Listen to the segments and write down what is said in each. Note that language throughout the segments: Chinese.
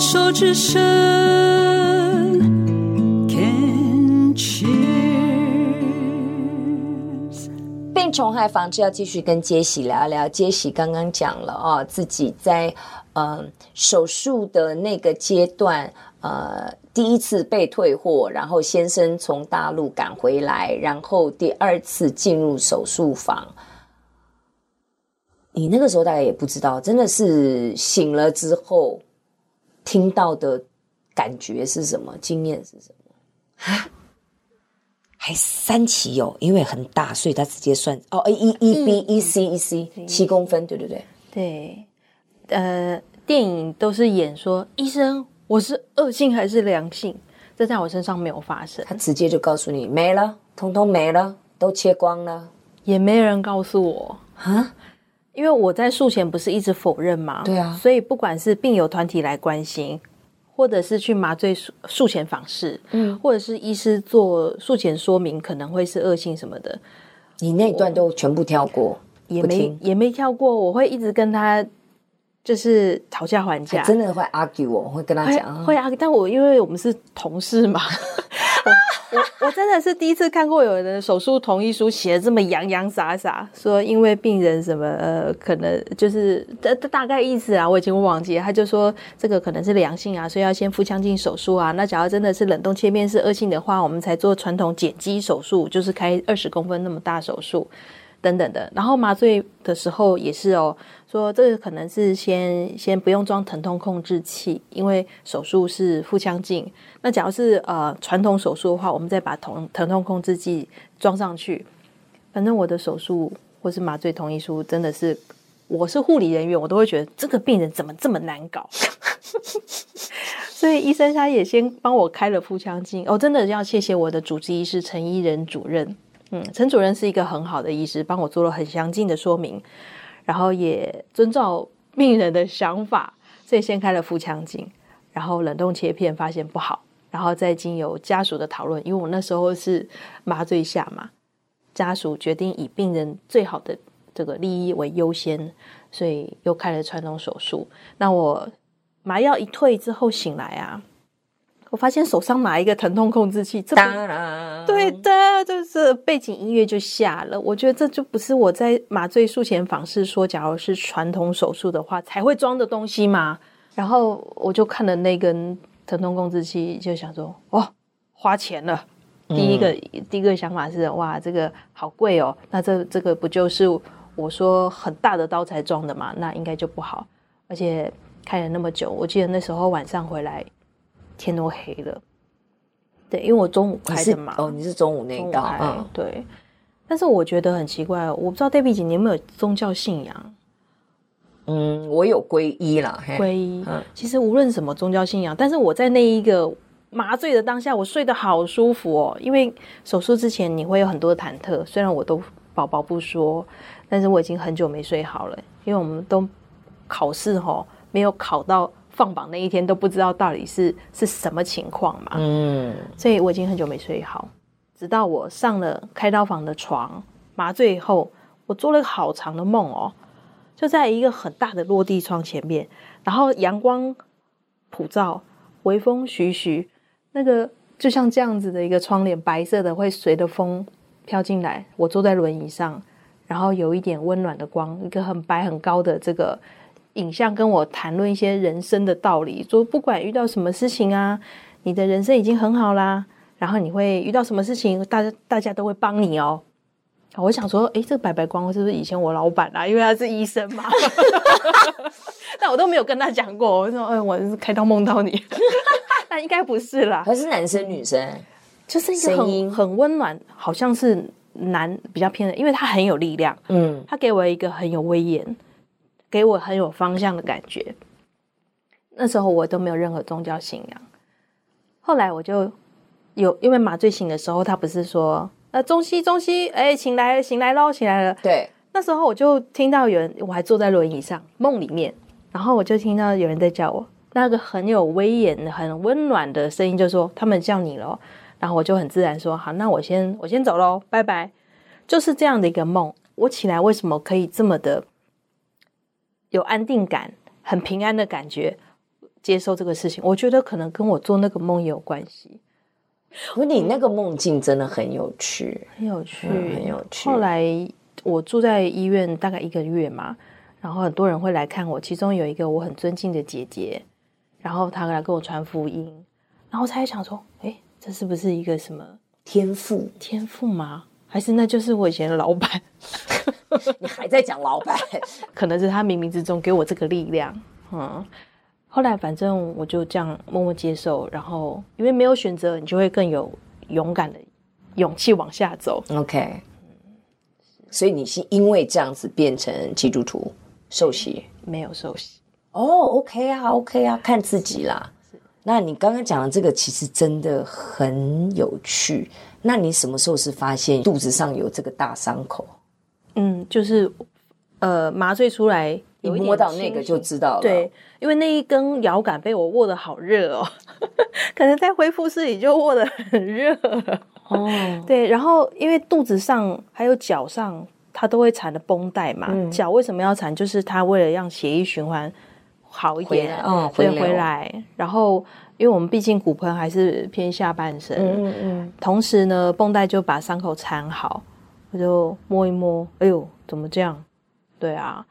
手之伸，Can cheers。病虫害防治要继续跟杰西聊聊。杰西刚刚讲了哦，自己在嗯、手术的那个阶段，呃，第一次被退货，然后先生从大陆赶回来，然后第二次进入手术房。你那个时候大概也不知道，真的是醒了之后听到的感觉是什么？经验是什么？啊，还三期哦，因为很大，所以他直接算哦一一 B 一 C 一 C 七公分，对对对对，呃，电影都是演说医生，我是恶性还是良性？这在我身上没有发生，他直接就告诉你没了，通通没了，都切光了，也没人告诉我啊。因为我在术前不是一直否认吗？对啊，所以不管是病友团体来关心，或者是去麻醉术术前访视，嗯，或者是医师做术前说明，可能会是恶性什么的，你那段都全部跳过，也没也没跳过，我会一直跟他就是讨价还价，真的会 argue，我会跟他讲，会 argue，但我因为我们是同事嘛。我我真的是第一次看过有人的手术同意书写的这么洋洋洒洒，说因为病人什么呃，可能就是这这大概意思啊，我已经忘记了。他就说这个可能是良性啊，所以要先腹腔镜手术啊。那假如真的是冷冻切片是恶性的话，我们才做传统减肌手术，就是开二十公分那么大手术等等的。然后麻醉的时候也是哦。说这个可能是先先不用装疼痛控制器，因为手术是腹腔镜。那假如是呃传统手术的话，我们再把疼疼痛控制剂装上去。反正我的手术或是麻醉同意书，真的是我是护理人员，我都会觉得这个病人怎么这么难搞。所以医生他也先帮我开了腹腔镜。哦，真的要谢谢我的主治医师陈依仁主任。嗯，陈主任是一个很好的医师，帮我做了很详尽的说明。然后也遵照病人的想法，所以先开了腹腔镜，然后冷冻切片发现不好，然后再经由家属的讨论，因为我那时候是麻醉下嘛，家属决定以病人最好的这个利益为优先，所以又开了传统手术。那我麻药一退之后醒来啊。我发现手上拿一个疼痛控制器，这对的，就是背景音乐就下了。我觉得这就不是我在麻醉术前访视说，假如是传统手术的话才会装的东西嘛？然后我就看了那根疼痛控制器，就想说，哦，花钱了。第一个、嗯、第一个想法是，哇，这个好贵哦。那这这个不就是我说很大的刀才装的嘛？那应该就不好。而且开了那么久，我记得那时候晚上回来。天都黑了，对，因为我中午开的嘛。哦，你是中午那一道，嗯，对。但是我觉得很奇怪，我不知道 Debbie 姐你有没有宗教信仰？嗯，我有皈依啦，皈依。嗯，其实无论什么宗教信仰，但是我在那一个麻醉的当下，我睡得好舒服哦。因为手术之前你会有很多忐忑，虽然我都宝宝不说，但是我已经很久没睡好了，因为我们都考试吼，没有考到。放榜那一天都不知道到底是是什么情况嘛，嗯，所以我已经很久没睡好，直到我上了开刀房的床，麻醉后，我做了个好长的梦哦，就在一个很大的落地窗前面，然后阳光普照，微风徐徐，那个就像这样子的一个窗帘，白色的会随着风飘进来，我坐在轮椅上，然后有一点温暖的光，一个很白很高的这个。影像跟我谈论一些人生的道理，说不管遇到什么事情啊，你的人生已经很好啦。然后你会遇到什么事情，大家大家都会帮你哦。我想说，哎，这个白白光是不是以前我老板啊？因为他是医生嘛。但我都没有跟他讲过，我说，哎，我是开刀梦到你。那应该不是啦，他是男生女生，就是一个很很温暖，好像是男比较偏的，因为他很有力量。嗯，他给我一个很有威严。给我很有方向的感觉。那时候我都没有任何宗教信仰。后来我就有，因为麻醉醒的时候，他不是说呃中西中西，哎醒来醒来喽，醒来了。对，那时候我就听到有人，我还坐在轮椅上梦里面，然后我就听到有人在叫我，那个很有威严、很温暖的声音，就说他们叫你喽。然后我就很自然说好，那我先我先走喽，拜拜。就是这样的一个梦。我起来为什么可以这么的？有安定感，很平安的感觉。接受这个事情。我觉得可能跟我做那个梦也有关系。我，你那个梦境真的很有趣，很有趣，嗯，很有趣。后来我住在医院大概一个月嘛，然后很多人会来看我，其中有一个我很尊敬的姐姐，然后她来跟我传福音，然后才想说，哎，这是不是一个什么天赋？天赋吗？还是那就是我以前的老板？你还在讲老板？可能是他冥冥之中给我这个力量，嗯。后来反正我就这样默默接受，然后因为没有选择，你就会更有勇敢的勇气往下走。OK，所以你是因为这样子变成基督徒受洗？没有受洗。哦、oh，OK 啊，OK 啊，看自己啦。那你刚刚讲的这个其实真的很有趣。那你什么时候是发现肚子上有这个大伤口？嗯，就是呃麻醉出来。你摸到那个就知道了，对，因为那一根摇杆被我握得好热哦，可能在恢复室里就握得很热哦。对，然后因为肚子上还有脚上，它都会缠的绷带嘛。嗯、脚为什么要缠？就是它为了让血液循环好一点，嗯，回回来。然后，因为我们毕竟骨盆还是偏下半身，嗯嗯嗯。同时呢，绷带就把伤口缠好，我就摸一摸，哎呦，怎么这样？对啊。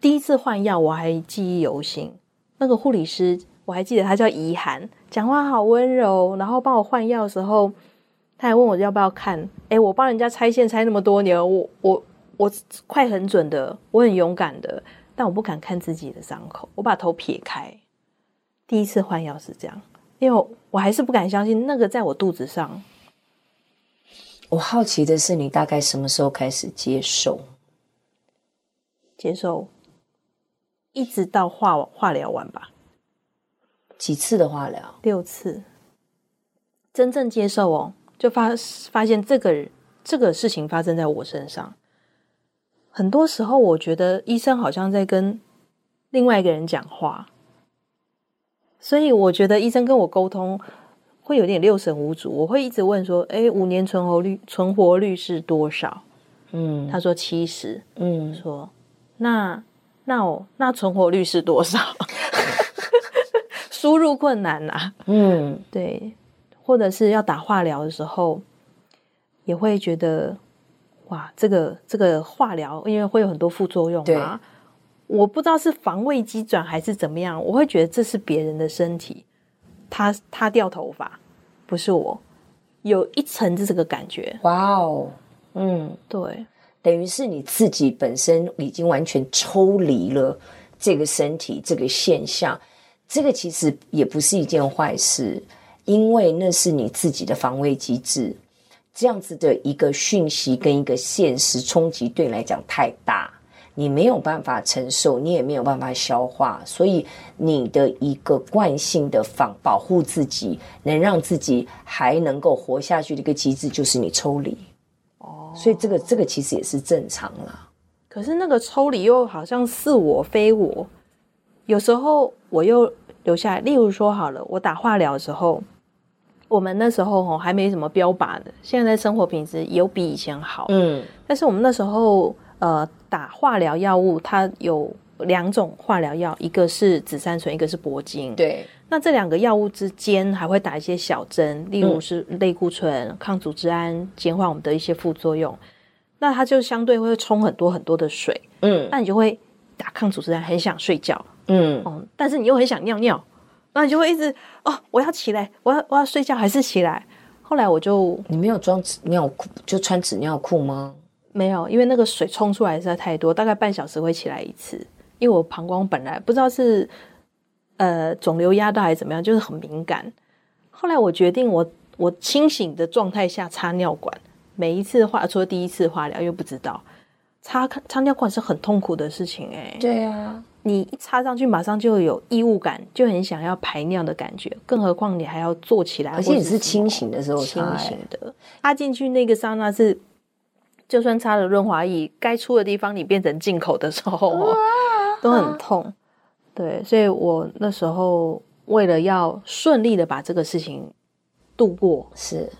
第一次换药我还记忆犹新，那个护理师我还记得他叫怡涵，讲话好温柔，然后帮我换药的时候，他还问我要不要看。诶，我帮人家拆线拆那么多年，我我我快很准的，我很勇敢的，但我不敢看自己的伤口，我把头撇开。第一次换药是这样，因为我，我还是不敢相信那个在我肚子上。我好奇的是，你大概什么时候开始接受？接受。一直到化化疗完吧，几次的化疗？六次。真正接受哦，就发发现这个这个事情发生在我身上。很多时候，我觉得医生好像在跟另外一个人讲话，所以我觉得医生跟我沟通会有点六神无主。我会一直问说：“哎，五年存活率存活率是多少？”嗯，他说七十。嗯，说那。那我那存活率是多少？输入困难呐、啊。嗯，对，或者是要打化疗的时候，也会觉得哇，这个这个化疗因为会有很多副作用嘛。我不知道是防卫机转还是怎么样，我会觉得这是别人的身体，他他掉头发，不是我，有一层这个感觉。哇哦，嗯，对。等于是你自己本身已经完全抽离了这个身体这个现象，这个其实也不是一件坏事，因为那是你自己的防卫机制。这样子的一个讯息跟一个现实冲击对你来讲太大，你没有办法承受，你也没有办法消化，所以你的一个惯性的防保护自己，能让自己还能够活下去的一个机制，就是你抽离。哦所以这个这个其实也是正常啦，可是那个抽离又好像似我非我，有时候我又留下来。例如说好了，我打化疗的时候，我们那时候吼还没什么标靶的，现在生活品质有比以前好，嗯，但是我们那时候呃打化疗药物，它有两种化疗药，一个是紫杉醇，一个是铂金，对。那这两个药物之间还会打一些小针，例如是类固醇、嗯、抗组织胺，减缓我们的一些副作用。那它就相对会冲很多很多的水，嗯，那你就会打抗组织胺，很想睡觉，嗯，嗯，但是你又很想尿尿，那你就会一直哦，我要起来，我要我要睡觉，还是起来？后来我就你没有装纸尿裤，就穿纸尿裤吗？没有，因为那个水冲出来实在太多，大概半小时会起来一次，因为我膀胱本来不知道是。呃，肿瘤压到还是怎么样，就是很敏感。后来我决定我，我我清醒的状态下插尿管，每一次化，除了第一次化疗，又不知道插插尿管是很痛苦的事情哎、欸。对啊，你一插上去，马上就有异物感，就很想要排尿的感觉。更何况你还要坐起来，而且你是清醒的时候清醒的。插进去那个刹那是，就算插了润滑液，该出的地方你变成进口的时候，啊、都很痛。对，所以我那时候为了要顺利的把这个事情度过，是，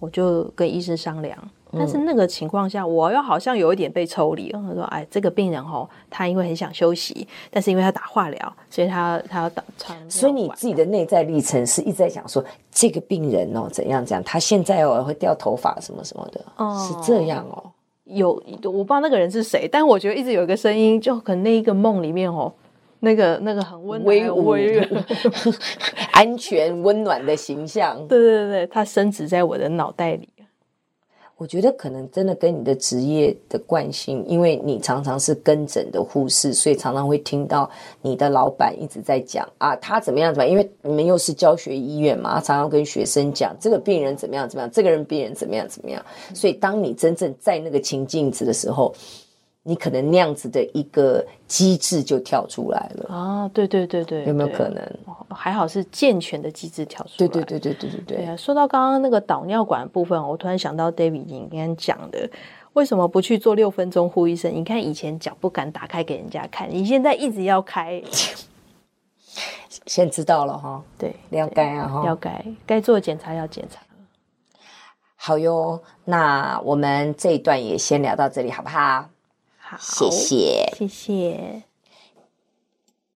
我就跟医生商量，但是那个情况下，我又好像有一点被抽离。他说：“哎，这个病人哦，他因为很想休息，但是因为他打化疗，所以他他要打。”所以你自己的内在历程是一直在讲说，这个病人哦怎样怎样，他现在哦会掉头发什么什么的，哦、是这样哦。有我不知道那个人是谁，但我觉得一直有一个声音，就可能那一个梦里面哦，那个那个很温威武、安全、温暖的形象。对对对，他深植在我的脑袋里。我觉得可能真的跟你的职业的惯性，因为你常常是跟诊的护士，所以常常会听到你的老板一直在讲啊，他怎么样怎么样，因为你们又是教学医院嘛，常常跟学生讲这个病人怎么样怎么样，这个人病人怎么样怎么样，所以当你真正在那个情境子的时候。你可能那样子的一个机制就跳出来了啊！对对对对，有没有可能？还好是健全的机制跳出来。对对对对对对对。对啊，说到刚刚那个导尿管部分，我突然想到 David 你刚刚讲的，为什么不去做六分钟呼医生？你看以前脚不敢打开给人家看，你现在一直要开，先知道了哈。对，了解啊哈，了解，该做检查要检查。好哟，那我们这一段也先聊到这里，好不好？好，谢谢，谢谢。